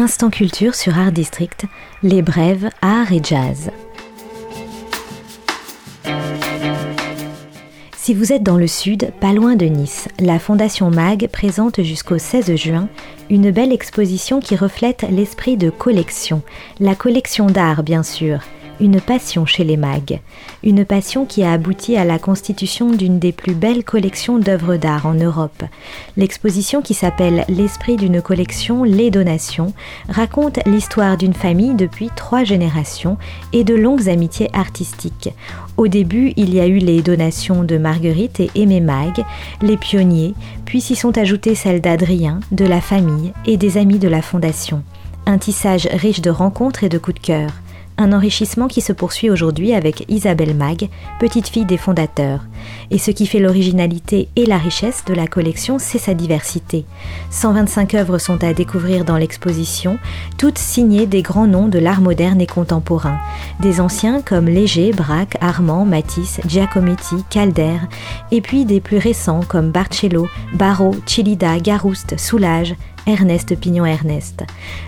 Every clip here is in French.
Instant Culture sur Art District, les brèves, art et jazz. Si vous êtes dans le sud, pas loin de Nice, la Fondation MAG présente jusqu'au 16 juin une belle exposition qui reflète l'esprit de collection, la collection d'art bien sûr, une passion chez les mags, une passion qui a abouti à la constitution d'une des plus belles collections d'œuvres d'art en Europe. L'exposition qui s'appelle L'esprit d'une collection, les donations, raconte l'histoire d'une famille depuis trois générations et de longues amitiés artistiques. Au début, il y a eu les donations de Marguerite et Aimé Mag, les pionniers, puis s'y sont ajoutées celles d'Adrien, de la famille et des amis de la Fondation. Un tissage riche de rencontres et de coups de cœur un enrichissement qui se poursuit aujourd'hui avec Isabelle Mag, petite fille des fondateurs. Et ce qui fait l'originalité et la richesse de la collection, c'est sa diversité. 125 œuvres sont à découvrir dans l'exposition, toutes signées des grands noms de l'art moderne et contemporain. Des anciens comme Léger, Braque, Armand, Matisse, Giacometti, Calder, et puis des plus récents comme Barcello, Barrault, Chilida, Garouste, Soulage, Ernest Pignon-Ernest.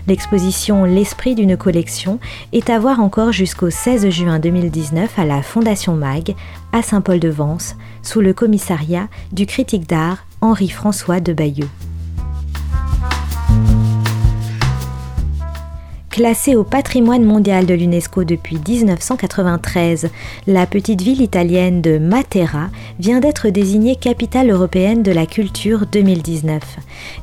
L'exposition L'esprit d'une collection est à voir encore jusqu'au 16 juin 2019 à la Fondation MAG à Saint-Paul-de-Vence sous le commissariat du critique d'art Henri-François de Bayeux. Classée au patrimoine mondial de l'UNESCO depuis 1993, la petite ville italienne de Matera vient d'être désignée capitale européenne de la culture 2019.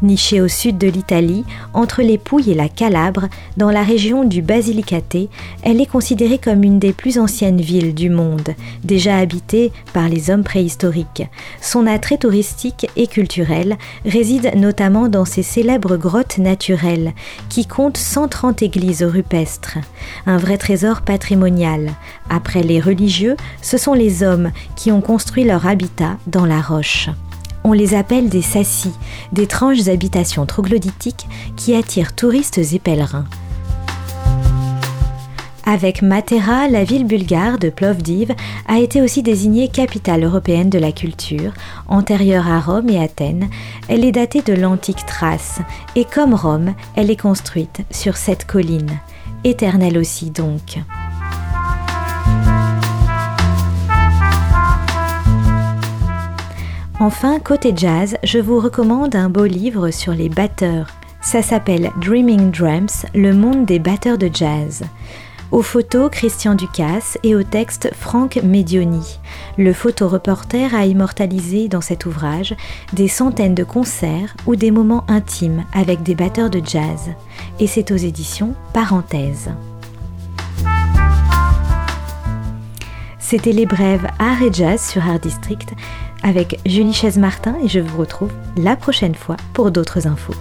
Nichée au sud de l'Italie, entre les Pouilles et la Calabre, dans la région du Basilicate, elle est considérée comme une des plus anciennes villes du monde, déjà habitée par les hommes préhistoriques. Son attrait touristique et culturel réside notamment dans ses célèbres grottes naturelles, qui comptent 130 églises rupestres, un vrai trésor patrimonial. Après les religieux, ce sont les hommes qui ont construit leur habitat dans la roche. On les appelle des sassis, d'étranges habitations troglodytiques qui attirent touristes et pèlerins. Avec Matera, la ville bulgare de Plovdiv a été aussi désignée capitale européenne de la culture. Antérieure à Rome et Athènes, elle est datée de l'antique Thrace et comme Rome, elle est construite sur cette colline. Éternelle aussi donc. Enfin, côté jazz, je vous recommande un beau livre sur les batteurs. Ça s'appelle Dreaming Drums, le monde des batteurs de jazz. Aux photos, Christian Ducasse et au texte, Franck Medioni. Le photoreporter a immortalisé dans cet ouvrage des centaines de concerts ou des moments intimes avec des batteurs de jazz. Et c'est aux éditions Parenthèse. C'était les brèves Art et Jazz sur Art District avec Julie Chaise-Martin et je vous retrouve la prochaine fois pour d'autres infos.